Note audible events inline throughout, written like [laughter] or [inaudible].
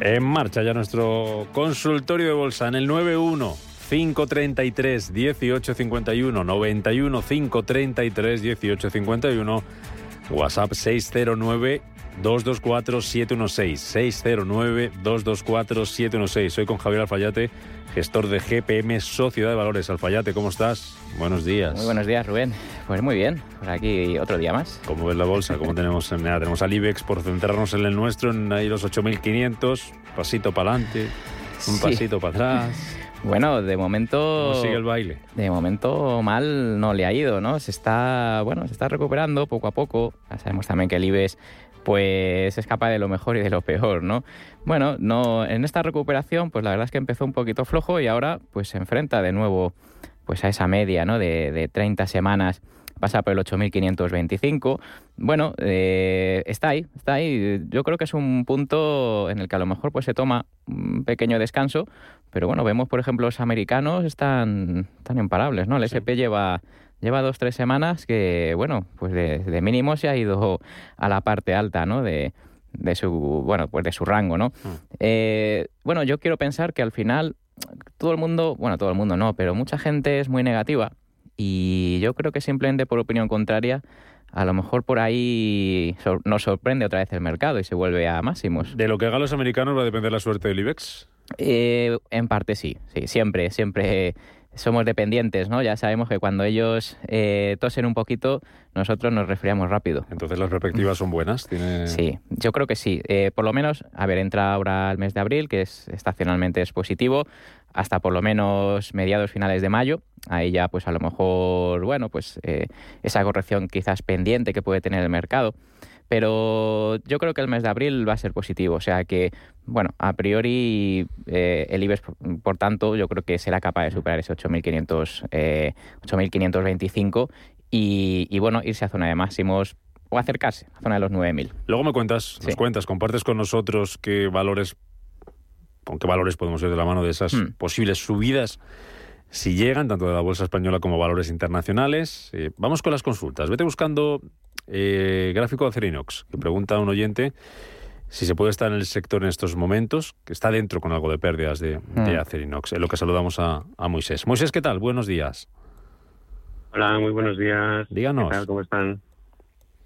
En marcha ya nuestro consultorio de bolsa en el 91 533 1851 91 533 1851 WhatsApp 609 224 716 609 224 716 Soy con Javier Alfayate, gestor de GPM Sociedad de Valores. Alfayate, ¿cómo estás? Buenos días. Muy buenos días, Rubén. Pues muy bien, por aquí otro día más. ¿Cómo ves la bolsa? ¿Cómo tenemos? en- nada, tenemos al IBEX por centrarnos en el nuestro, en ahí los 8.500, pasito para adelante, un Sí. pasito para atrás. [laughs] Bueno, de momento. ¿Cómo sigue el baile? De momento mal no le ha ido, ¿no? Se está, bueno, se está recuperando poco a poco. Ya sabemos también que el IBEX pues es capaz de lo mejor y de lo peor, ¿no? Bueno, no, en esta recuperación, pues la verdad es que empezó un poquito flojo y ahora pues se enfrenta de nuevo pues a esa media, ¿no? De, de 30 semanas pasa por el 8.525. Bueno, eh, está ahí, está ahí. Yo creo que es un punto en el que a lo mejor pues se toma un pequeño descanso, pero bueno, vemos por ejemplo los americanos están, están imparables, ¿no? El SP lleva lleva dos tres semanas que bueno, pues de, de mínimo se ha ido a la parte alta, ¿no? De, de su bueno, pues de su rango, ¿no? Eh, bueno, yo quiero pensar que al final todo el mundo, bueno, todo el mundo no, pero mucha gente es muy negativa y yo creo que simplemente por opinión contraria, a lo mejor por ahí nos sorprende otra vez el mercado y se vuelve a máximos. ¿De lo que hagan los americanos va a depender la suerte del IBEX? Eh, en parte sí, sí, siempre, siempre somos dependientes, ¿no? Ya sabemos que cuando ellos eh, tosen un poquito, nosotros nos resfriamos rápido. Entonces las perspectivas son buenas. Tiene... Sí, yo creo que sí. Eh, por lo menos, a ver, entra ahora el mes de abril, que es estacionalmente es positivo, hasta por lo menos mediados finales de mayo. Ahí ya, pues a lo mejor, bueno, pues eh, esa corrección quizás pendiente que puede tener el mercado. Pero yo creo que el mes de abril va a ser positivo. O sea que, bueno, a priori eh, el IBEX, por, por tanto, yo creo que será capaz de superar ese 8.500, eh, 8.525 y, y, bueno, irse a zona de máximos o acercarse a zona de los 9.000. Luego me cuentas, nos Sí. cuentas, compartes con nosotros qué valores, con qué valores podemos ir de la mano de esas Hmm. posibles subidas si llegan, tanto de la bolsa española como valores internacionales. Eh, vamos con las consultas. Vete buscando eh, gráfico de Acerinox, que pregunta a un oyente si se puede estar en el sector en estos momentos, que está dentro con algo de pérdidas de, de Hmm. Acerinox. En lo que saludamos a, a Moisés. Moisés, ¿qué tal? Buenos días. Hola, muy buenos días. Díganos. ¿Qué tal? ¿Cómo están?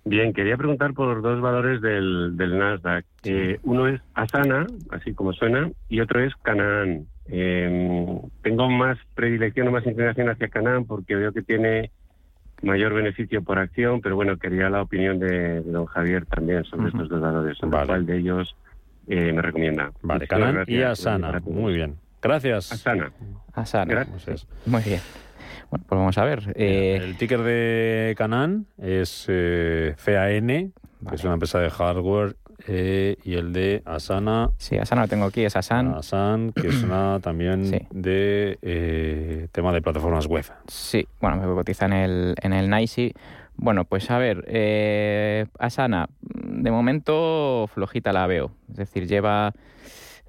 Bien, quería preguntar por dos valores del, del Nasdaq. Eh, uno es Asana, así como suena, y otro es Canaan. Eh, tengo más predilección o más inclinación hacia Canaan porque veo que tiene mayor beneficio por acción, pero bueno, quería la opinión de, de don Javier también sobre estos dos valores, sobre Vale. cuál de ellos eh, me recomienda. Vale, Canaan y. Asana. Muy bien. Gracias. Asana. Asana. Gracias. Muy bien. Bueno, pues vamos a ver. Eh, el ticker de Canaan es eh, CAN, que Vale. es una empresa de hardware, eh, y el de Asana, sí, Asana lo tengo aquí, es Asan. Asan, que es una [clears throat] también Sí. de eh, tema de plataformas web. Sí, bueno, me cotiza en el, en el NICE. Bueno, pues a ver, eh, Asana, de momento flojita la veo. Es decir, lleva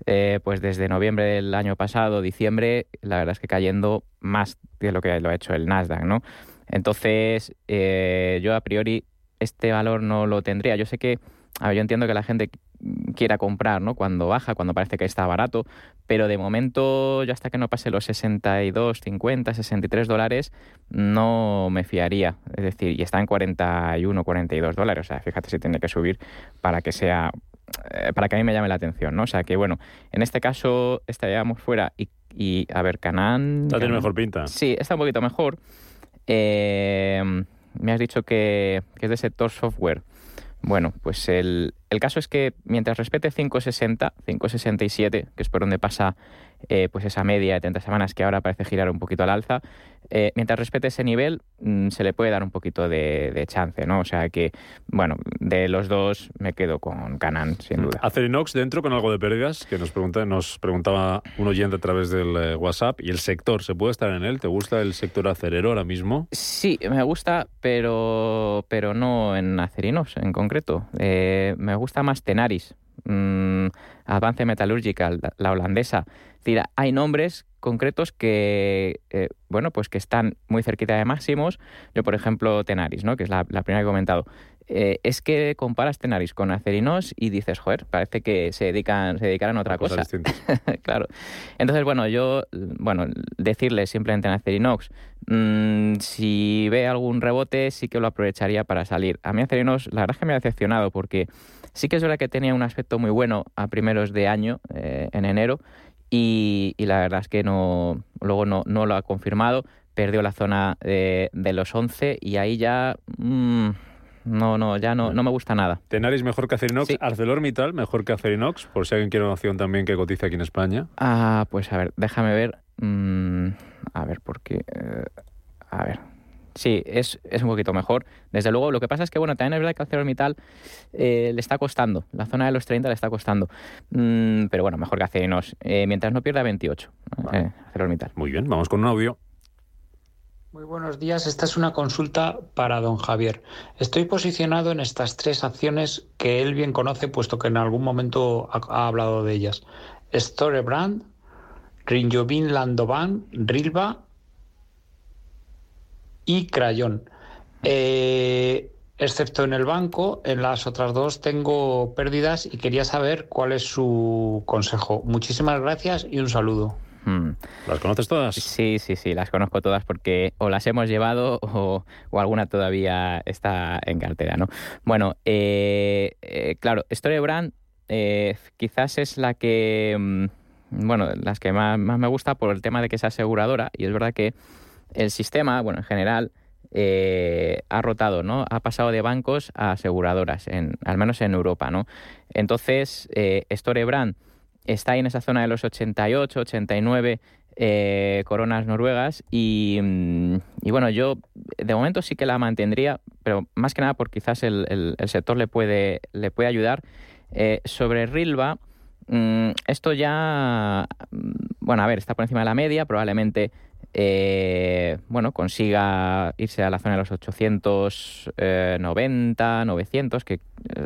eh, pues desde noviembre del año pasado, diciembre, la verdad es que cayendo más de lo que lo ha hecho el Nasdaq, ¿no? Entonces, eh, yo a priori este valor no lo tendría. Yo sé que, yo entiendo que la gente quiera comprar, ¿no? Cuando baja, cuando parece que está barato, pero de momento, yo hasta que no pase los 62, 50, 63 dólares, no me fiaría. Es decir, y está en 41, 42 dólares. O sea, fíjate si tiene que subir para que sea para que a mí me llame la atención, ¿no? O sea que bueno, en este caso estaríamos fuera y, y a ver, Canán. Esta tiene mejor pinta. Sí, está un poquito mejor. Eh, me has dicho que, que es de sector software. Bueno, pues el, el caso es que mientras respete 560, 567, que es por donde pasa eh, pues esa media de 30 semanas que ahora parece girar un poquito al alza, eh, mientras respete ese nivel, mm, se le puede dar un poquito de, de chance, ¿no? O sea que, bueno, de los dos me quedo con Canan, sin duda. Acerinox dentro con algo de pérdidas, que nos, pregunta, nos preguntaba un oyente a través del eh, WhatsApp. ¿Y el sector? ¿Se puede estar en él? ¿Te gusta el sector acerero ahora mismo? Sí, me gusta, pero, pero no en Acerinox en concreto. Eh, me gusta más Tenaris, mm, Avance Metallurgical, la, la holandesa. Es decir, hay nombres concretos que, eh, bueno, pues que están muy cerquita de máximos. Yo, por ejemplo, Tenaris, ¿no? Que es la, la primera que he comentado. Eh, es que comparas Tenaris con Acerinos y dices, joder, parece que se dedican, se dedicaran a otra cosa. [laughs] Claro. Entonces, bueno, yo, bueno, decirle simplemente en Acerinox, mm, si ve algún rebote, sí que lo aprovecharía para salir. A mí Acerinox, la verdad es que me ha decepcionado porque sí que es verdad que tenía un aspecto muy bueno a primeros de año, eh, en enero, y, y la verdad es que no, luego no, no lo ha confirmado. Perdió la zona de, de los 11 y ahí ya... mm, no, no, ya no, no me gusta nada. Tenaris mejor que Acerinox. Sí. ArcelorMittal mejor que Acerinox, por si alguien quiere una opción también que cotice aquí en España. Ah, pues a ver, déjame ver. mm, a ver, porque. eh, a ver. Sí, es, es un poquito mejor. Desde luego, lo que pasa es que, bueno, también es verdad que ArcelorMittal eh, le está costando. La zona de los 30 le está costando. Mm, pero bueno, mejor que Acerinos. Eh, mientras no pierda 28. Vale. eh, ArcelorMittal. Muy bien, vamos con un audio. Muy buenos días. Esta es una consulta para don Javier. Estoy posicionado en estas tres acciones que él bien conoce, puesto que en algún momento ha, ha hablado de ellas. Storebrand, Rinjobin Landovan, Rilva y Crayon. Eh, excepto en el banco, en las otras dos tengo pérdidas y quería saber cuál es su consejo. Muchísimas gracias y un saludo. Mm. ¿Las conoces todas? Sí, sí, sí, las conozco todas porque o las hemos llevado o, o alguna todavía está en cartera, ¿no? Bueno, eh, eh, claro, Storebrand eh, quizás es la que, mm, bueno, las que más, más me gusta por el tema de que es aseguradora y es verdad que el sistema, bueno, en general, eh, ha rotado, ¿no? Ha pasado de bancos a aseguradoras, en, al menos en Europa, ¿no? Entonces, eh, Storebrand está ahí en esa zona de los 88, 89 eh, coronas noruegas y, mm, y bueno, yo de momento sí que la mantendría, pero más que nada porque quizás el, sector le puede, le puede ayudar. Sobre Rilva, mm, esto ya, mm, bueno, a ver, está por encima de la media, probablemente eh, bueno, consiga irse a la zona de los 890, 900, que es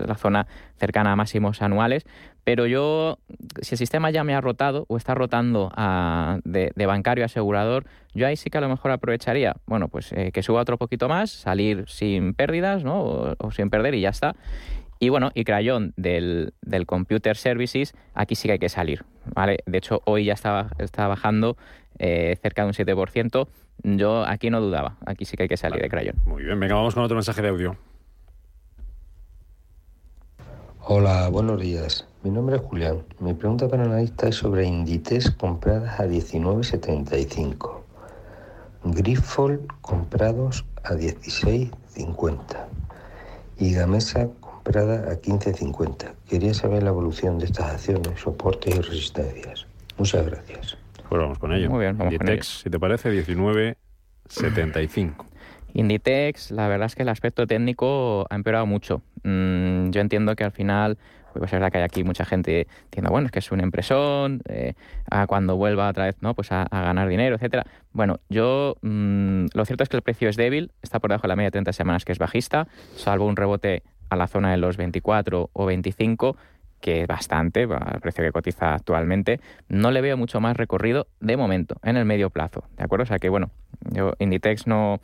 la zona cercana a máximos anuales. Pero yo, si el sistema ya me ha rotado o está rotando a- de, bancario a asegurador, yo ahí sí que a lo mejor aprovecharía, bueno, pues eh, que suba otro poquito más, salir sin pérdidas, ¿no? O, sin perder y ya está. Y bueno, y Crayon del, del Computer Services, aquí sí que hay que salir, ¿vale? De hecho, hoy ya estaba, está bajando eh, cerca de un 7%. Yo aquí no dudaba, aquí sí que hay que salir de Crayon. Muy bien, venga, vamos con otro mensaje de audio. Hola, buenos días. Mi nombre es Julián. Mi pregunta para el analista es sobre Inditex compradas a 19.75. Grifols comprados a 16.50. Y Gamesa comprada a 15.50. Quería saber la evolución de estas acciones, soportes y resistencias. Muchas gracias. Pues vamos con ello. Muy bien, vamos con Inditex, si te parece, 19.75. Inditex, la verdad es que el aspecto técnico ha empeorado mucho. Mm, yo entiendo que al final, pues es verdad que hay aquí mucha gente diciendo, bueno, es que es una impresión, eh, a cuando vuelva otra vez, ¿no? Pues a, a ganar dinero, etcétera. Bueno, yo mm, lo cierto es que el precio es débil, está por debajo de la media de 30 semanas que es bajista, salvo un rebote a la zona de los 24 o 25 que es bastante, al precio que cotiza actualmente, no le veo mucho más recorrido de momento, en el medio plazo, ¿de acuerdo? O sea que, bueno, yo Inditex no,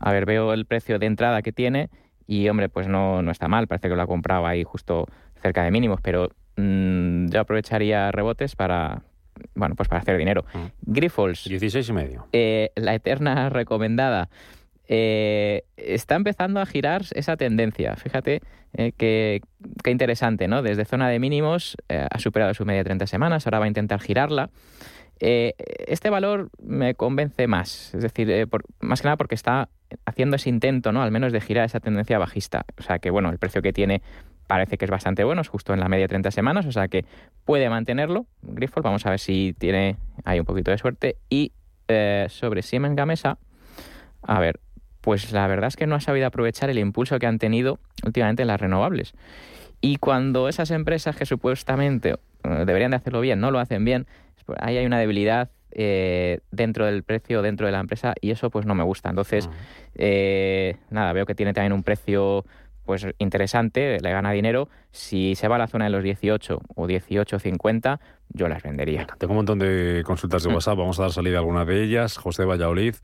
a ver, veo el precio de entrada que tiene y, hombre, pues no, no está mal. Parece que lo ha comprado ahí justo cerca de mínimos, pero mm, yo aprovecharía rebotes para, bueno, pues para hacer dinero. Mm. Grifols, 16 y medio. eh, la eterna recomendada, eh, está empezando a girar esa tendencia. Fíjate eh, qué interesante, ¿no? Desde zona de mínimos eh, ha superado su media de 30 semanas, ahora va a intentar girarla. Eh, este valor me convence más, es decir, más que nada porque está haciendo ese intento, ¿no? Al menos de girar esa tendencia bajista. O sea que, bueno, el precio que tiene parece que es bastante bueno, es justo en la media de 30 semanas, o sea que puede mantenerlo. Grifols, vamos a ver si tiene ahí un poquito de suerte. Y sobre Siemens Gamesa, a ver, pues la verdad es que no ha sabido aprovechar el impulso que han tenido últimamente en las renovables. Y cuando esas empresas que supuestamente eh, deberían de hacerlo bien no lo hacen bien, ahí hay una debilidad eh, dentro del precio, dentro de la empresa, y eso pues no me gusta. Entonces, eh, nada, veo que tiene también un precio pues interesante, le gana dinero. Si se va a la zona de los 18 o 18.50, yo las vendería. Tengo un montón de consultas de. [laughs] WhatsApp, vamos a dar salida a algunas de ellas. José Valladolid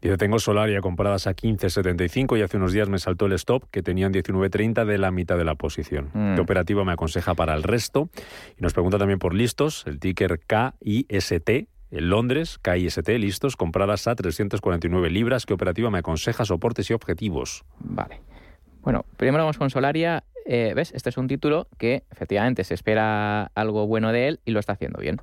dice, tengo Solaria compradas a 15.75 y hace unos días me saltó el stop que tenían 19.30 de la mitad de la posición. Mm. ¿Qué operativa me aconseja para el resto? Y nos pregunta también por listos, el ticker KIST, en Londres, KIST, listos, compradas a 349 libras. ¿Qué operativa me aconseja soportes y objetivos? Vale. Bueno, primero vamos con Solaria. Eh, ¿Ves? Este es un título que efectivamente se espera algo bueno de él y lo está haciendo bien.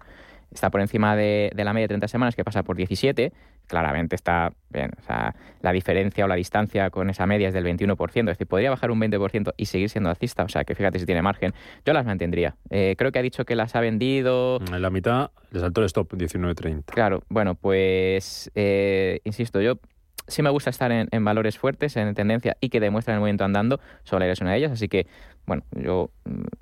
Está por encima de, de la media de 30 semanas, que pasa por 17. Claramente está bien. O sea, la diferencia o la distancia con esa media es del 21%. Es decir, podría bajar un 20% y seguir siendo alcista. O sea, que fíjate si tiene margen. Yo las mantendría. Eh, creo que ha dicho que las ha vendido. En la mitad le saltó el stop 19.30. Claro, bueno, pues eh, insisto, yo sí me gusta estar en, en valores fuertes, en tendencia y que demuestran el movimiento andando. Solar es una de ellas, así que, bueno, yo,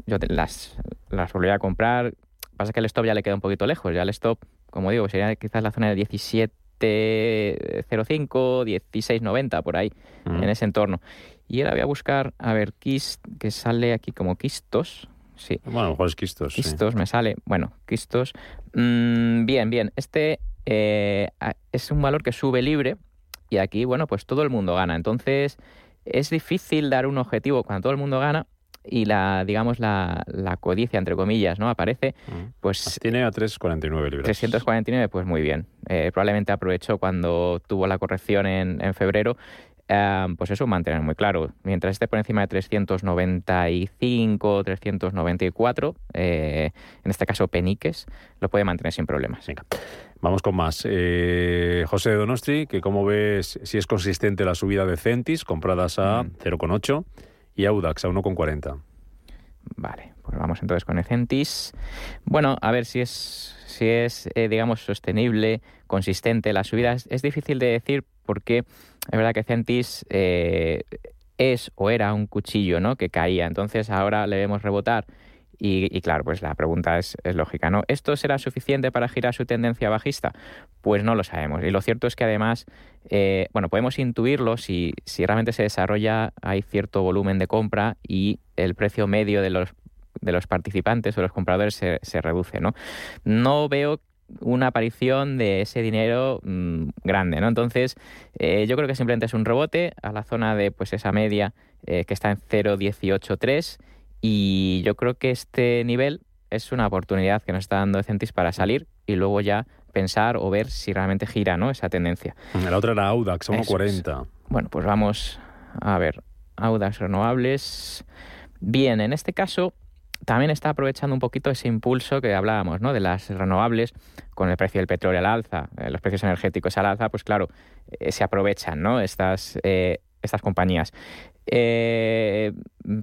yo te- las, las volvería a comprar. Pasa que el stop ya le queda un poquito lejos. Ya el stop, como digo, sería quizás la zona de 17.05, 16.90, por ahí, Mm. en ese entorno. Y ahora voy a buscar, a ver, Kist, que sale aquí como Quistos. Sí, Bueno, a lo mejor es quistos. sí. Quistos me sale. Bueno, Quistos. Mm, bien, bien. Este eh, es un valor que sube libre y aquí, bueno, pues todo el mundo gana. Entonces, es difícil dar un objetivo cuando todo el mundo gana y la, digamos, la, la codicia, entre comillas, ¿no? Aparece, Mm. pues Tiene a 3,49 libras. 349, pues muy bien. Eh, probablemente aprovechó cuando tuvo la corrección en, en febrero. eh, pues eso, mantener muy claro. Mientras esté por encima de 395, 394, eh, en este caso Peniques, lo puede mantener sin problemas. Venga, vamos con más. Eh, José de Donosti, que cómo ves si es consistente la subida de Centis, compradas a Mm. 0,8 y Audax a 1,40. Vale, pues vamos entonces con Ecentis. Bueno, a ver si es, si es eh, digamos, sostenible, consistente. La subida es, es difícil de decir porque es verdad que Ecentis eh, es o era un cuchillo ¿no? que caía. Entonces ahora le vemos rebotar. Y, y claro, pues la pregunta es, es lógica, ¿no? ¿Esto será suficiente para girar su tendencia bajista? Pues no lo sabemos. Y lo cierto es que además, eh, bueno, podemos intuirlo si, si realmente se desarrolla, hay cierto volumen de compra y el precio medio de los, de los participantes o los compradores se, se reduce, ¿no? No veo una aparición de ese dinero mm, grande, ¿no? Entonces, eh, yo creo que simplemente es un rebote a la zona de pues esa media eh, que está en 0.183 y yo creo que este nivel es una oportunidad que nos está dando Centis para salir y luego ya pensar o ver si realmente gira, ¿no? Esa tendencia. La otra era Audax a Eso 1,40. Bueno, pues vamos a ver. Audax renovables. Bien, en este caso también está aprovechando un poquito ese impulso que hablábamos, ¿no? De las renovables con el precio del petróleo al alza, eh, los precios energéticos al alza, pues claro, eh, se aprovechan, ¿no? Estas, eh, estas compañías. Eh,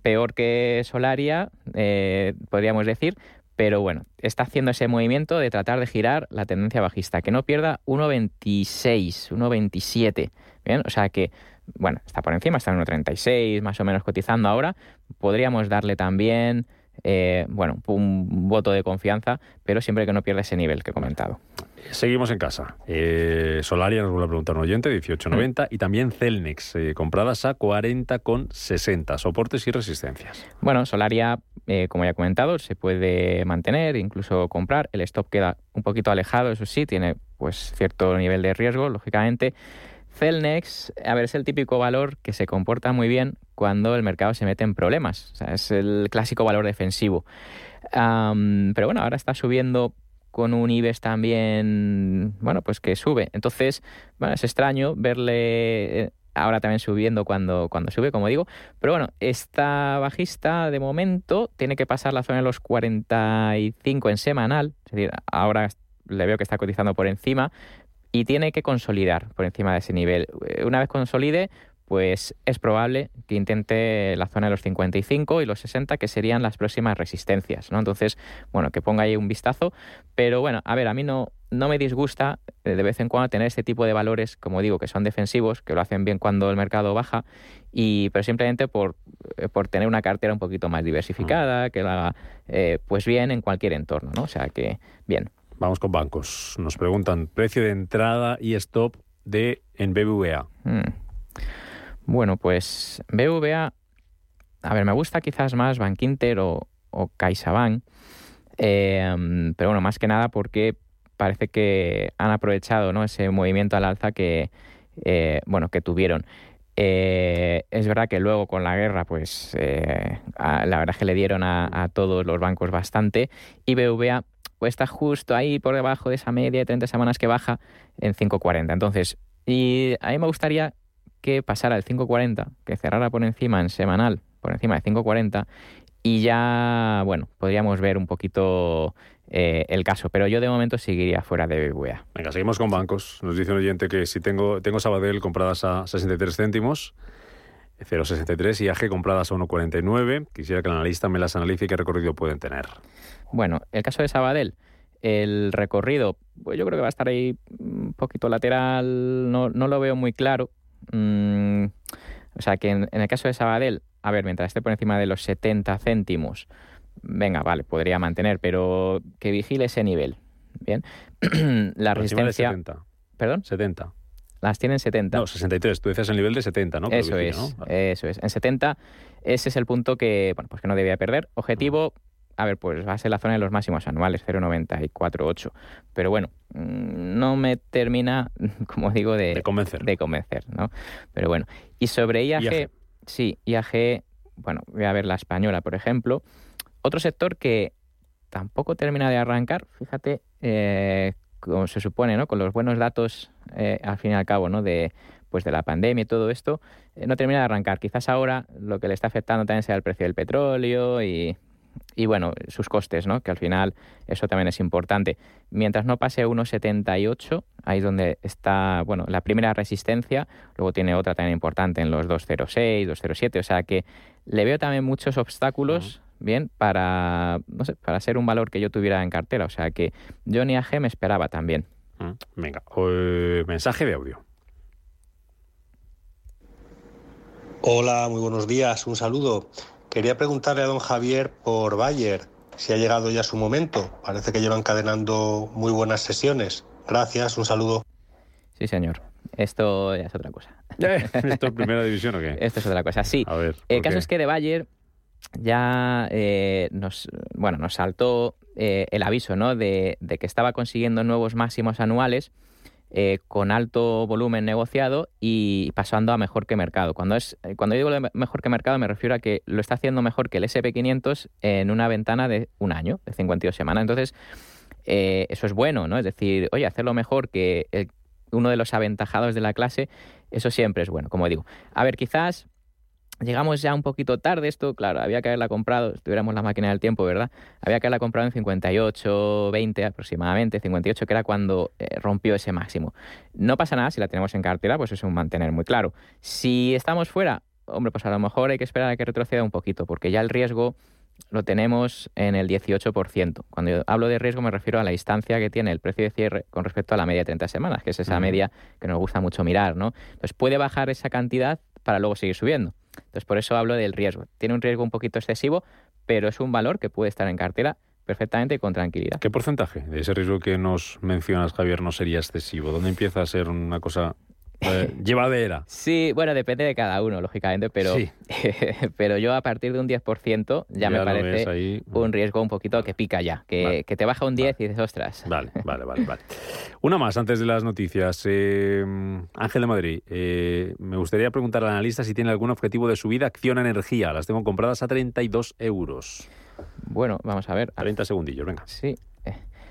peor que Solaria, eh, podríamos decir, pero bueno, está haciendo ese movimiento de tratar de girar la tendencia bajista, que no pierda 1,26, 1,27. Bien, o sea que, bueno, está por encima, está en 1,36 más o menos cotizando ahora. Podríamos darle también, eh, bueno, un voto de confianza, pero siempre que no pierda ese nivel que he comentado. Seguimos en casa. Eh, Solaria nos vuelve a preguntar un oyente, 18,90. Y también Celnex, eh, compradas a 40,60. Soportes y resistencias. Bueno, Solaria, eh, como ya he comentado, se puede mantener, incluso comprar. El stop queda un poquito alejado, eso sí, tiene pues cierto nivel de riesgo, lógicamente. Celnex, a ver, es el típico valor que se comporta muy bien cuando el mercado se mete en problemas. O sea, es el clásico valor defensivo. Pero bueno, ahora está subiendo con un IBEX también, bueno, pues que sube. Entonces, bueno, es extraño verle eh, ahora también subiendo cuando, cuando sube, como digo. Pero bueno, esta bajista de momento tiene que pasar la zona de los 45 en semanal. Es decir, ahora le veo que está cotizando por encima y tiene que consolidar por encima de ese nivel. Eh, Una vez consolide, pues es probable que intente la zona de los 55 y los 60, que serían las próximas resistencias, ¿no? Entonces, bueno, que ponga ahí un vistazo. Pero bueno, a ver, a mí no, no me disgusta eh, de vez en cuando tener este tipo de valores, como digo, que son defensivos, que lo hacen bien cuando el mercado baja, y pero simplemente por, eh, por tener una cartera un poquito más diversificada, que la haga eh, pues bien en cualquier entorno, ¿no? O sea que bien. Vamos con bancos. Nos preguntan precio de entrada y stop de en BBVA. Mm. Bueno, pues BVA, a ver, me gusta quizás más Bankinter o, o CaixaBank, eh, pero bueno, más que nada porque parece que han aprovechado ¿no? ese movimiento al alza que, eh, bueno, que tuvieron. Eh, es verdad que luego con la guerra, pues eh, a- la verdad es que le dieron a, a todos los bancos bastante y BVA pues, está justo ahí por debajo de esa media de 30 semanas que baja en 5.40. Entonces, y a mí me gustaría que pasara el 5.40, que cerrara por encima en semanal, por encima de 5.40 y ya, bueno, podríamos ver un poquito eh, el caso, pero yo de momento seguiría fuera de BBVA. Venga, seguimos con bancos. Nos dice un oyente que si tengo, tengo Sabadell compradas a 63 céntimos, 0,63 y AG compradas a 1,49. Quisiera que el analista me las analice y qué recorrido pueden tener. Bueno, el caso de Sabadell, el recorrido, pues yo creo que va a estar ahí un poquito lateral, no, no lo veo muy claro. Mm, o sea que en, en el caso de Sabadell, a ver, mientras esté por encima de los 70 céntimos, venga, vale, podría mantener, pero que vigile ese nivel. Bien. [clears throat] La Por encima de resistencia. 70. ¿Perdón? 70. Las tienen 70. No, 63. Tú decías el nivel de 70, ¿no? Eso vigila, es, ¿no? eso es. En 70, ese es el punto que, bueno, pues que no debía perder. Objetivo, a ver, pues va a ser la zona de los máximos anuales, 0,948. Pero bueno, mm, no me termina, [laughs] como digo, de, De convencer. de convencer, ¿no? Pero bueno. Y sobre IAG, IAG. sí, IAG, bueno, voy a ver la española, por ejemplo. Otro sector que tampoco termina de arrancar, fíjate, eh, como se supone, ¿no? Con los buenos datos, eh, al fin y al cabo, ¿no? De, pues de la pandemia y todo esto, eh, no termina de arrancar. Quizás ahora lo que le está afectando también sea el precio del petróleo y, y bueno, sus costes, ¿no? Que al final eso también es importante. Mientras no pase 1,78, ahí es donde está, bueno, la primera resistencia, luego tiene otra también importante en los 2,06, 2,07, o sea que le veo también muchos obstáculos, bien, para, no sé, para ser un valor que yo tuviera en cartera, o sea que yo ni AG me esperaba también. Mm, Venga, eh, mensaje de audio. Hola, muy buenos días, un saludo. Quería preguntarle a don Javier por Bayer, si ha llegado ya su momento. Parece que lleva encadenando muy buenas sesiones. Gracias, un saludo. Sí, señor. Esto ya es otra cosa. [laughs] ¿Esto es primera división o qué? Esto es otra cosa. Sí. A ver. El ¿por caso qué? es que de Bayer ya eh, nos, bueno, nos saltó eh, el aviso ¿no? de, de que estaba consiguiendo nuevos máximos anuales eh, con alto volumen negociado y pasando a mejor que mercado. Cuando, es, eh, cuando digo mejor que mercado me refiero a que lo está haciendo mejor que el SP500 en una ventana de un año, de 52 semanas. Entonces, eh, eso es bueno, ¿no? Es decir, oye, hacerlo mejor que uno de los aventajados de la clase, eso siempre es bueno, como digo. A ver, quizás llegamos ya un poquito tarde, esto, claro, había que haberla comprado, si tuviéramos la máquina del tiempo, ¿verdad? Había que haberla comprado en 58, 20 aproximadamente, 58, que era cuando eh, rompió ese máximo. No pasa nada si la tenemos en cartera, pues es un mantener muy claro. Si estamos fuera, hombre, pues a lo mejor hay que esperar a que retroceda un poquito, porque ya el riesgo lo tenemos en el 18%. Cuando yo hablo de riesgo me refiero a la distancia que tiene el precio de cierre con respecto a la media de 30 semanas, que es esa media que nos gusta mucho mirar, ¿no? Entonces puede bajar esa cantidad para luego seguir subiendo. Entonces por eso hablo del riesgo. Tiene un riesgo un poquito excesivo, pero es un valor que puede estar en cartera perfectamente y con tranquilidad. ¿Qué porcentaje de ese riesgo que nos mencionas, Javier, no sería excesivo? ¿Dónde empieza a ser una cosa eh, [laughs] llevadera? Sí, bueno, depende de cada uno, lógicamente, pero, Sí. [laughs] pero yo a partir de un 10% ya, me lo ves parece ahí. un riesgo un poquito que pica ya, que, Vale. que te baja un 10 y dices, ostras. Vale, [laughs] vale, vale, vale. Una más antes de las noticias. Eh, Ángel de Madrid, eh, me gustaría preguntar al analista si tiene algún objetivo de subida acción energía. Las tengo compradas a 32 euros. Bueno, vamos a ver. 30 segundillos, venga. Sí.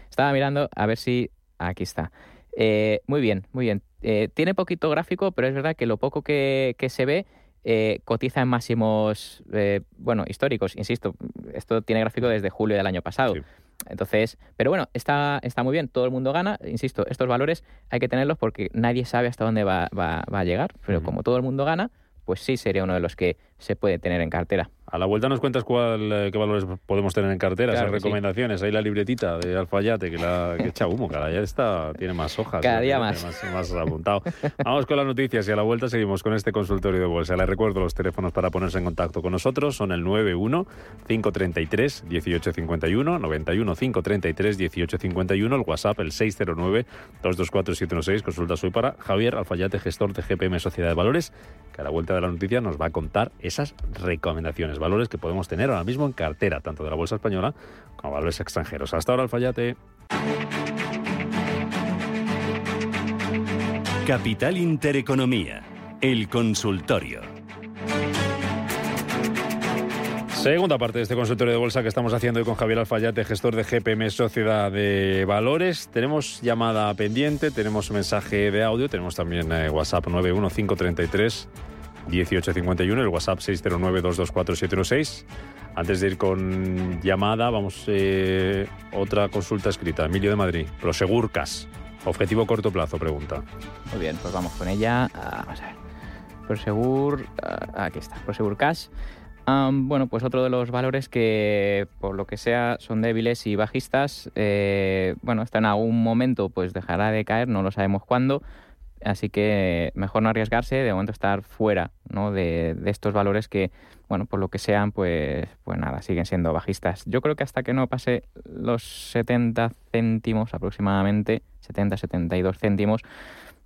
Estaba mirando a ver si... Aquí está. Eh, muy bien, muy bien. Eh, tiene poquito gráfico, pero es verdad que lo poco que, que se ve eh, cotiza en máximos, eh, bueno, históricos. Insisto, esto tiene gráfico desde julio del año pasado. Sí. Entonces, pero bueno, está, está muy bien, todo el mundo gana. Insisto, estos valores hay que tenerlos porque nadie sabe hasta dónde va, va- va a llegar. Pero como todo el mundo gana, pues sí sería uno de los que se puede tener en cartera. A la vuelta nos cuentas cuál, eh, qué valores podemos tener en cartera, Claro esas que sí. recomendaciones. Ahí la libretita de Alfayate, que la que echa humo, cada día está, tiene más hojas. Cada día Tiene más. más. apuntado. Vamos con las noticias y a la vuelta seguimos con este consultorio de bolsa. Les recuerdo los teléfonos para ponerse en contacto con nosotros. Son el 91-533-1851, 91-533-1851, el WhatsApp el 609-224-716. Consultas hoy para Javier Alfayate, gestor de GPM Sociedad de Valores, que a la vuelta de la noticia nos va a contar esas recomendaciones, valores que podemos tener ahora mismo en cartera, tanto de la bolsa española como valores extranjeros. Hasta ahora, Alfayate. Capital Intereconomía, el consultorio. Segunda parte de este consultorio de bolsa que estamos haciendo hoy con Javier Alfayate, gestor de GPM Sociedad de Valores. Tenemos llamada pendiente, tenemos mensaje de audio, tenemos también eh, WhatsApp 91533 1851, el WhatsApp 609224716. Antes de ir con llamada, vamos eh, otra consulta escrita. Emilio de Madrid, Prosegurcas. Objetivo corto plazo, pregunta. Muy bien, pues vamos con ella. Ah, vamos a ver. Prosegur, ah, aquí está, Prosegur Cash. Am, bueno, pues otro de los valores que, por lo que sea, son débiles y bajistas. eh, bueno, está en algún momento, pues dejará de caer, no lo sabemos cuándo. Así que mejor no arriesgarse, de momento estar fuera ¿no? de, de estos valores que, bueno, por lo que sean, pues, pues nada, siguen siendo bajistas. Yo creo que hasta que no pase los 70 céntimos aproximadamente, 70-72 céntimos,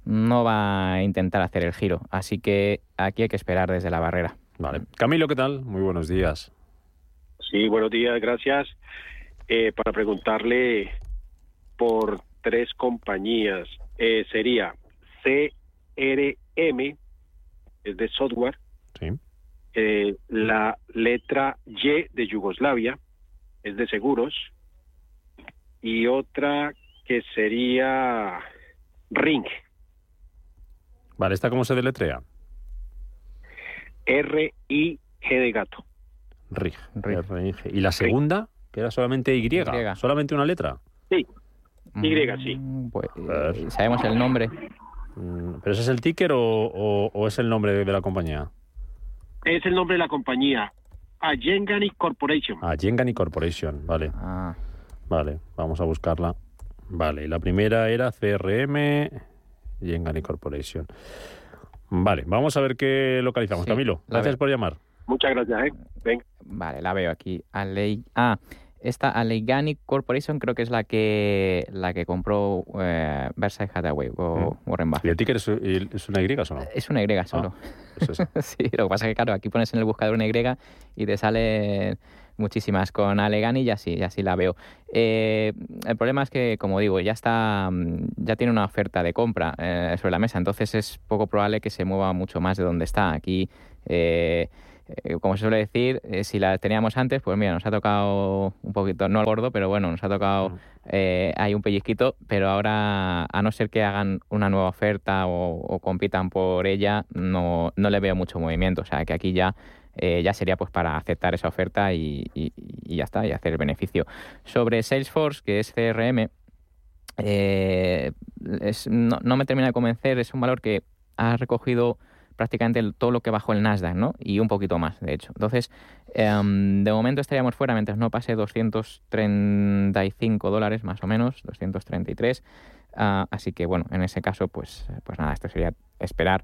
no va a intentar hacer el giro. Así que aquí hay que esperar desde la barrera. Vale. Camilo, ¿qué tal? Muy buenos días. Sí, buenos días, gracias. Eh, para preguntarle por tres compañías, eh, sería CRM, es de software, Sí. eh, la letra Y de Yugoslavia, es de seguros, y otra que sería Ring, Vale, ¿esta cómo se deletrea? R-I-G de gato. RIG. R-I-G. ¿Y la segunda? Que era solamente y, Y. solamente una letra. Sí, Y, sí. Mm, Pues, sabemos el nombre. Mm, ¿Pero ese es el ticker o, o- o es el nombre de, la compañía? Es el nombre de la compañía, Allengani Corporation. Ah, Gengani Corporation, vale. Ah, Vale, vamos a buscarla. Vale, la primera era CRM, Gengani Corporation. Vale, vamos a ver qué localizamos. Sí, Camilo, gracias veo. por llamar. Muchas gracias, ¿eh? Venga. vale, la veo aquí. Alei- ah, esta Alleghany Corporation creo que es la que la que compró eh, Versailles Hathaway o Warren ¿Y el ticker es, es una Y o no? Es una Y solo. Eso es. [laughs] sí, lo que pasa es que, claro, aquí pones en el buscador una Y y te salen muchísimas con Alleghany y así, y así la veo. Eh, el problema es que, como digo, ya está, mm, ya tiene una oferta de compra eh, sobre la mesa, entonces es poco probable que se mueva mucho más de donde está. Aquí, eh, eh, como se suele decir, eh, si la teníamos antes, pues mira, nos ha tocado un poquito, no al gordo, pero bueno, nos ha tocado eh, hay un pellizquito, pero ahora, a no ser que hagan una nueva oferta o, o compitan por ella, no, no le veo mucho movimiento. O sea, que aquí ya, eh, ya sería pues para aceptar esa oferta y, y- y ya está, y hacer el beneficio. Sobre Salesforce, que es CRM, eh, es- no, no me termina de convencer, es un valor que ha recogido prácticamente todo lo que bajó el Nasdaq, ¿no? Y un poquito más, de hecho. Entonces, em, de momento estaríamos fuera mientras no pase 235 dólares más o menos, 233. Ah, así que bueno, en ese caso, pues, pues nada, esto sería esperar.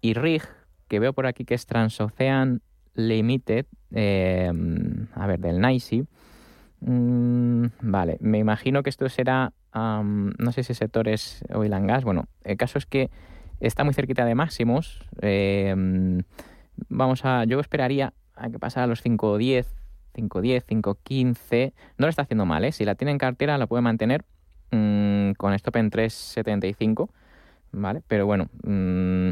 Y RIG, que veo por aquí que es Transocean Limited, em, a ver, del NICE. Mm, vale, me imagino que esto será, no sé si sectores oil and gas. Bueno, el caso es que está muy cerquita de máximos. em, vamos a, yo esperaría a que pasara a los 5.10, 5.10, 5.15. No lo está haciendo mal, ¿eh? Si la tiene en cartera la puede mantener mm, con stop en 3.75, ¿vale? Pero bueno, mm,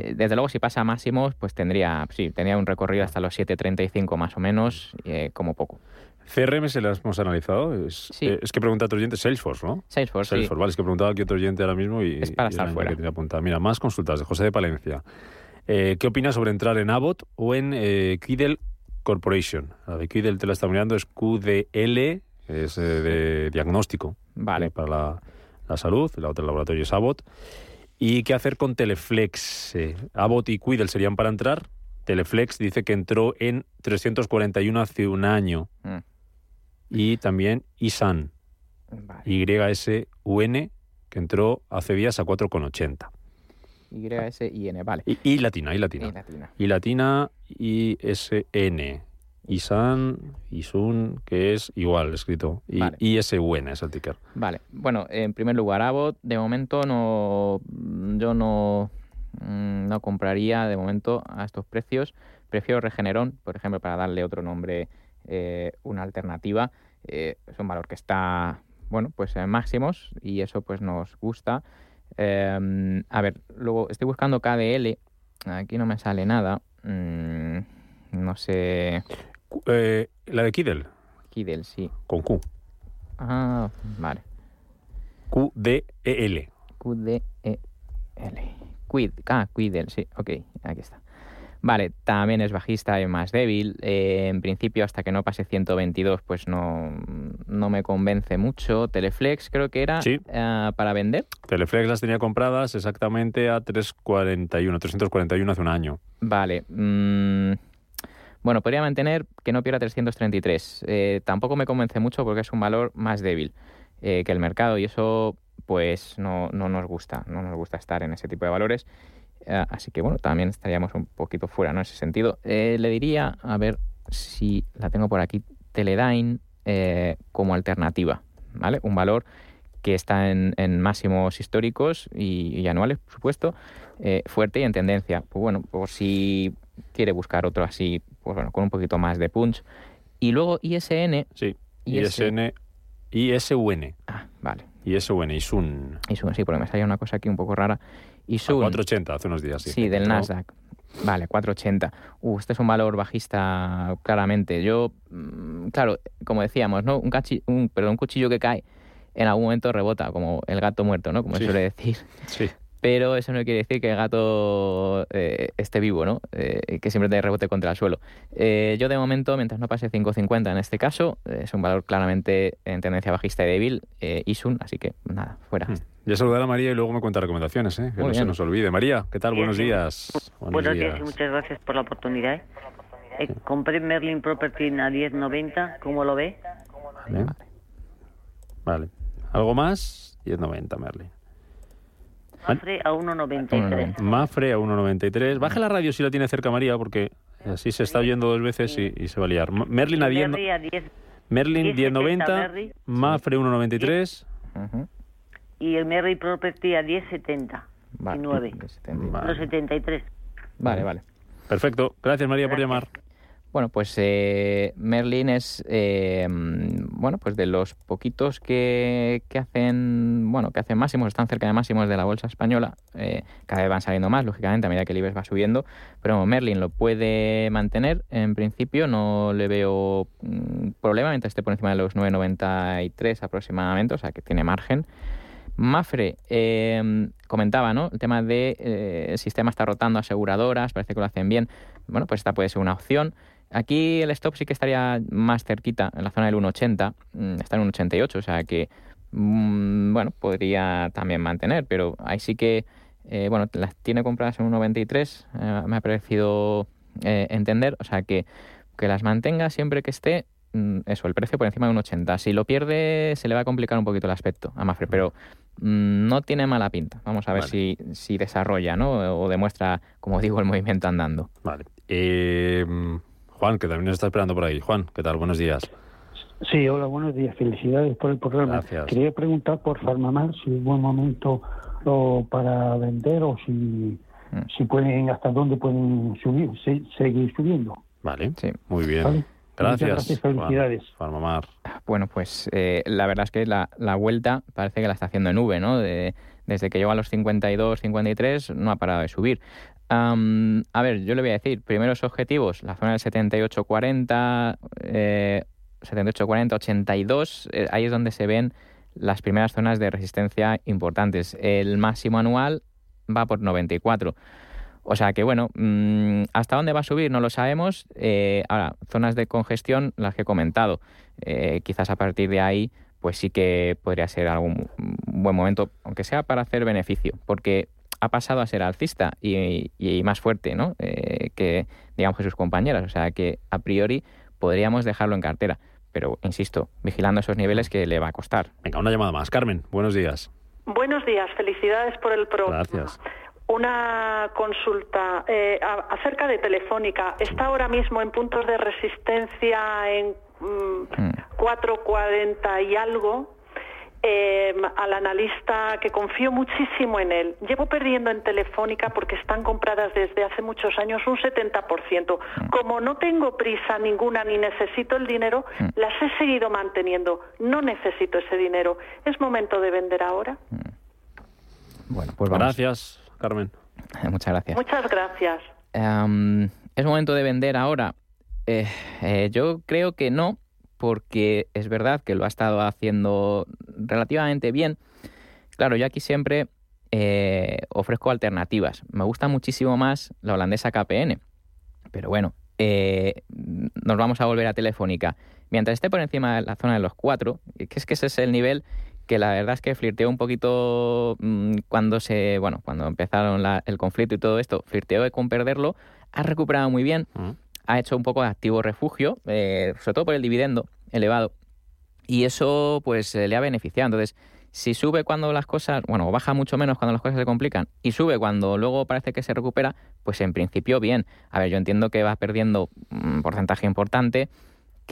eh, desde luego si pasa a máximos, pues tendría, sí, tendría un recorrido hasta los 7.35 más o menos, eh, como poco. CRM se las hemos analizado. Es, Sí. eh, es que pregunta otro oyente, Salesforce, ¿no? Salesforce, sí. Salesforce, vale, es que preguntaba aquí otro oyente ahora mismo y. Es para y estar fuera. que tenía apuntado. Mira, más consultas de José de Palencia. Eh, ¿Qué opinas sobre entrar en Abbott o en eh, Corporation? La de Quidel te la está mirando, es QDL, es eh, de diagnóstico Vale. para la, la salud. La otra laboratorio es Abbott. ¿Y qué hacer con Teleflex? Abbott y Quidel serían para entrar. Teleflex dice que entró en 341 hace un año. Mm. Y también ISAN, Vale. YSUN, que entró hace días a 4,80. Y-S-I-N, vale. Y, y latina, y latina. Y latina. Y latina, ISN. ISAN, ISUN, que es igual escrito. Y Vale. ISUN es el ticker. Vale, bueno, en primer lugar, Abbott, de momento no, yo no, mm, no compraría de momento a estos precios. Prefiero Regeneron, por ejemplo, para darle otro nombre, eh, una alternativa. Eh, es un valor que está, bueno, pues en máximos y eso pues nos gusta. Eh, a ver, luego estoy buscando KDL, aquí no me sale nada. Mm, no sé, eh, la de Kidel, Kidel, sí. con Q. Ah, vale. Q-D-E-L. Q-D-E-L. Quid, ah, Quidel, sí, ok, aquí está. Vale, también es bajista y más débil. Eh, en principio, hasta que no pase 122, pues no, no me convence mucho. Teleflex creo que era Sí. ah, para vender. Teleflex las tenía compradas exactamente a 341, 341 hace un año. Vale. mm, bueno, podría mantener que no pierda 333. Eh, tampoco me convence mucho porque es un valor más débil eh, que el mercado y eso pues no, no nos gusta. No nos gusta estar en ese tipo de valores. Eh, así que bueno, también estaríamos un poquito fuera ¿no? en ese sentido. Eh, le diría, a ver si la tengo por aquí, Teledyne eh, como alternativa. ¿Vale? Un valor que está en, en máximos históricos y, y anuales, por supuesto, eh, fuerte y en tendencia. Pues bueno, por si quiere buscar otro así, pues bueno, con un poquito más de punch. Y luego ISN. Sí. IS. ISN, ISUN. Ah, vale. ISUN, ISUN. ISUN, sí, porque me salía una cosa aquí un poco rara. A ISUN. 480 hace unos días. Sí, Sí, del ¿no? Nasdaq. Vale, 480. Uh, este es un valor bajista claramente. Yo, mm, claro, como decíamos, ¿no? Un, cachi- un, perdón, un cuchillo que cae en algún momento rebota, como el gato muerto, ¿no? Como Sí. se suele decir. Sí. Pero eso no quiere decir que el gato eh, esté vivo, ¿no? Eh, que siempre te rebote contra el suelo. Eh, yo de momento, mientras no pase 5.50 en este caso, eh, es un valor claramente en tendencia bajista y débil, eh, ISUN, así que nada, fuera. Hmm. Ya saludar a María y luego me cuenta recomendaciones, ¿eh? que Muy no se nos olvide. María, ¿qué tal? Bien, Buenos bien. días. Buenos días y muchas gracias por la oportunidad. ¿eh? Eh, compré Merlin Property a 10.90, ¿cómo lo ve? Vale. Vale. ¿Algo más? 10.90, Merlin. Mafre a 1.93. Mafre a 1.93. Baje la radio si la tiene cerca María, porque así se está oyendo dos veces y, y se va a liar. Merlin a 10, Merlin a 10 Merlin 10.70 10.90, Merlin. Mafre 1.93. Ujú. Y el Merlin Property a 10.70 Vale, y 9. de 70. Vale. 1.73. Vale, vale. Perfecto. Gracias María por llamar. Bueno, pues eh, Merlin es eh, bueno, pues de los poquitos que, que hacen bueno, que hacen máximos, están cerca de máximos de la bolsa española. Eh, cada vez van saliendo más, lógicamente, a medida que el IBEX va subiendo. Pero Merlin lo puede mantener. En principio no le veo mm, problema mientras esté por encima de los 9.93 aproximadamente, o sea que tiene margen. Mafre eh, comentaba, ¿no? El tema de eh, el sistema está rotando aseguradoras, parece que lo hacen bien. Bueno, pues esta puede ser una opción. Aquí el stop sí que estaría más cerquita, en la zona del 1,80, mm, está en 1,88, o sea que, mm, bueno, podría también mantener, pero ahí sí que, eh, bueno, las tiene compradas en 1,93, eh, me ha parecido eh, entender, o sea que, que las mantenga siempre que esté, mm, eso, el precio por encima de 1,80. Si lo pierde, se le va a complicar un poquito el aspecto a Mafre, pero no tiene mala pinta. Vamos a ver Vale. si, si desarrolla, ¿no? O demuestra, como digo, el movimiento andando. Vale. Eh, Juan, que también nos está esperando por ahí. Juan, ¿qué tal? Buenos días. Sí, hola, buenos días. Felicidades por el programa. Gracias. Quería preguntar por Farmamar si es buen momento o para vender o si, si pueden, hasta dónde pueden subir, se- seguir subiendo. Vale. Sí. Muy bien. Vale. Gracias. Gracias, Juan. felicidades. Farmamar. Bueno, pues eh, la verdad es que la, la vuelta parece que la está haciendo en V, ¿no? De- desde que llegó a los 52, 53, no ha parado de subir. A ver, yo le voy a decir, primeros objetivos, la zona del 78-40, eh, 78-40, 82, eh, ahí es donde se ven las primeras zonas de resistencia importantes. El máximo anual va por 94. O sea que bueno, mm, hasta dónde va a subir no lo sabemos. Eh, ahora, zonas de congestión, las que he comentado, Eh, quizás a partir de ahí, pues sí que podría ser algún buen momento, aunque sea para hacer beneficio, porque ha pasado a ser alcista y, y más fuerte, ¿no? Eh, que, digamos, que sus compañeras. O sea, que a priori podríamos dejarlo en cartera. Pero, insisto, vigilando esos niveles que le va a costar. Venga, una llamada más. Carmen, buenos días. Buenos días, felicidades por el programa. Gracias. Una consulta eh, a- acerca de Telefónica. Está ahora mismo en puntos de resistencia en mm, 4.40 y algo. Eh, al analista que confío muchísimo en él. Llevo perdiendo en Telefónica porque están compradas desde hace muchos años un 70%. Como no tengo prisa ninguna ni necesito el dinero, las he seguido manteniendo. No necesito ese dinero. ¿Es momento de vender ahora? Bueno, pues vamos. Gracias, Carmen. Muchas gracias. Muchas gracias. Em, ¿Es momento de vender ahora? Eh, eh, yo creo que no, porque es verdad que lo ha estado haciendo relativamente bien. Claro, yo aquí siempre eh, ofrezco alternativas. Me gusta muchísimo más la holandesa KPN. Pero bueno, eh, nos vamos a volver a Telefónica. Mientras esté por encima de la zona de los cuatro, que es que ese es el nivel que la verdad es que flirteó un poquito mm, cuando se, bueno, cuando empezaron la- el conflicto y todo esto, flirteó con perderlo, ha recuperado muy bien, ha hecho un poco de activo refugio, eh, sobre todo por el dividendo elevado, y eso pues eh, le ha beneficiado. Entonces, si sube cuando las cosas, bueno, baja mucho menos cuando las cosas se complican y sube cuando luego parece que se recupera, pues en principio bien. A ver, yo entiendo que va perdiendo un porcentaje importante,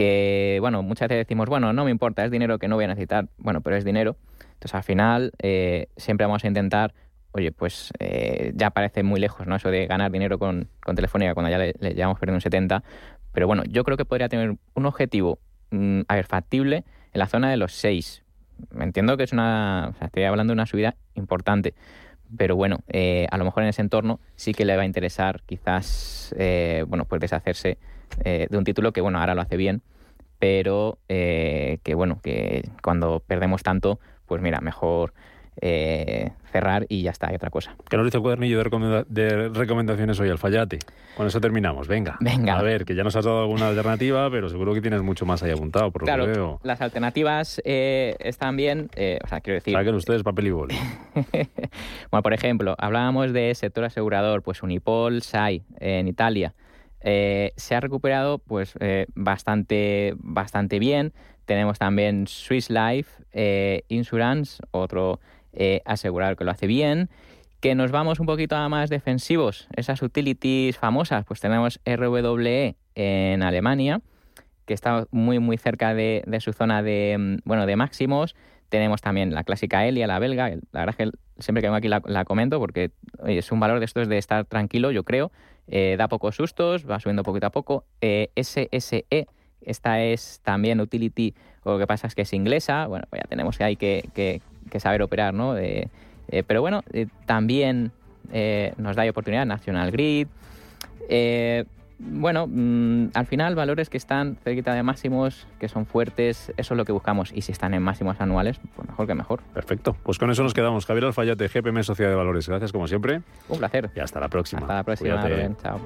que, bueno, muchas veces decimos, bueno, no me importa, es dinero que no voy a necesitar. Bueno, pero es dinero. Entonces, al final, eh, siempre vamos a intentar, oye, pues eh, ya parece muy lejos, ¿no? Eso de ganar dinero con, con Telefónica cuando ya le, le llevamos perdiendo un 70. Pero bueno, yo creo que podría tener un objetivo, mm, a ver, factible en la zona de los 6. Entiendo que es una, estoy hablando de una subida importante. Pero bueno, eh, a lo mejor en ese entorno sí que le va a interesar quizás, bueno, pues deshacerse eh, de un título que, bueno, ahora lo hace bien, pero eh, que, bueno, que cuando perdemos tanto, pues mira, mejor eh, cerrar y ya está, hay otra cosa. Que nos dice el cuadernillo de, recomenda- de recomendaciones hoy, Alfayate. Con eso terminamos, venga. Venga. A ver, que ya nos has dado alguna alternativa, pero seguro que tienes mucho más ahí apuntado, por lo que veo. las alternativas eh, están bien, eh, o sea, quiero decir... Saquen ustedes papel y boli. [laughs] Bueno, por ejemplo, hablábamos de sector asegurador, pues Unipol, SAI, en Italia. Eh, se ha recuperado pues eh, bastante, bastante bien. Tenemos también Swiss Life eh, Insurance, otro asegurador que lo hace bien. Que nos vamos un poquito a más defensivos, esas utilities famosas, pues tenemos RWE en Alemania, que está muy muy cerca de, su zona de mm, bueno de máximos. Tenemos también la clásica Elia, la belga. La verdad es que siempre que vengo aquí la, comento porque es un valor de estos de estar tranquilo, yo creo. Eh, da pocos sustos, va subiendo poquito a poco. Eh, SSE, esta es también utility, lo que pasa es que es inglesa. Bueno, pues ya tenemos que hay que, saber operar, ¿no? Eh, pero bueno, también nos da oportunidad National Grid. Bueno, mm, al final valores que están cerquita de máximos, que son fuertes, eso es lo que buscamos. Y si están en máximos anuales, pues mejor que mejor. Perfecto. Pues con eso nos quedamos. Javier Alfayate, GPM Sociedad de Valores. Gracias como siempre. Un placer. Y hasta la próxima. Hasta la próxima. Chao.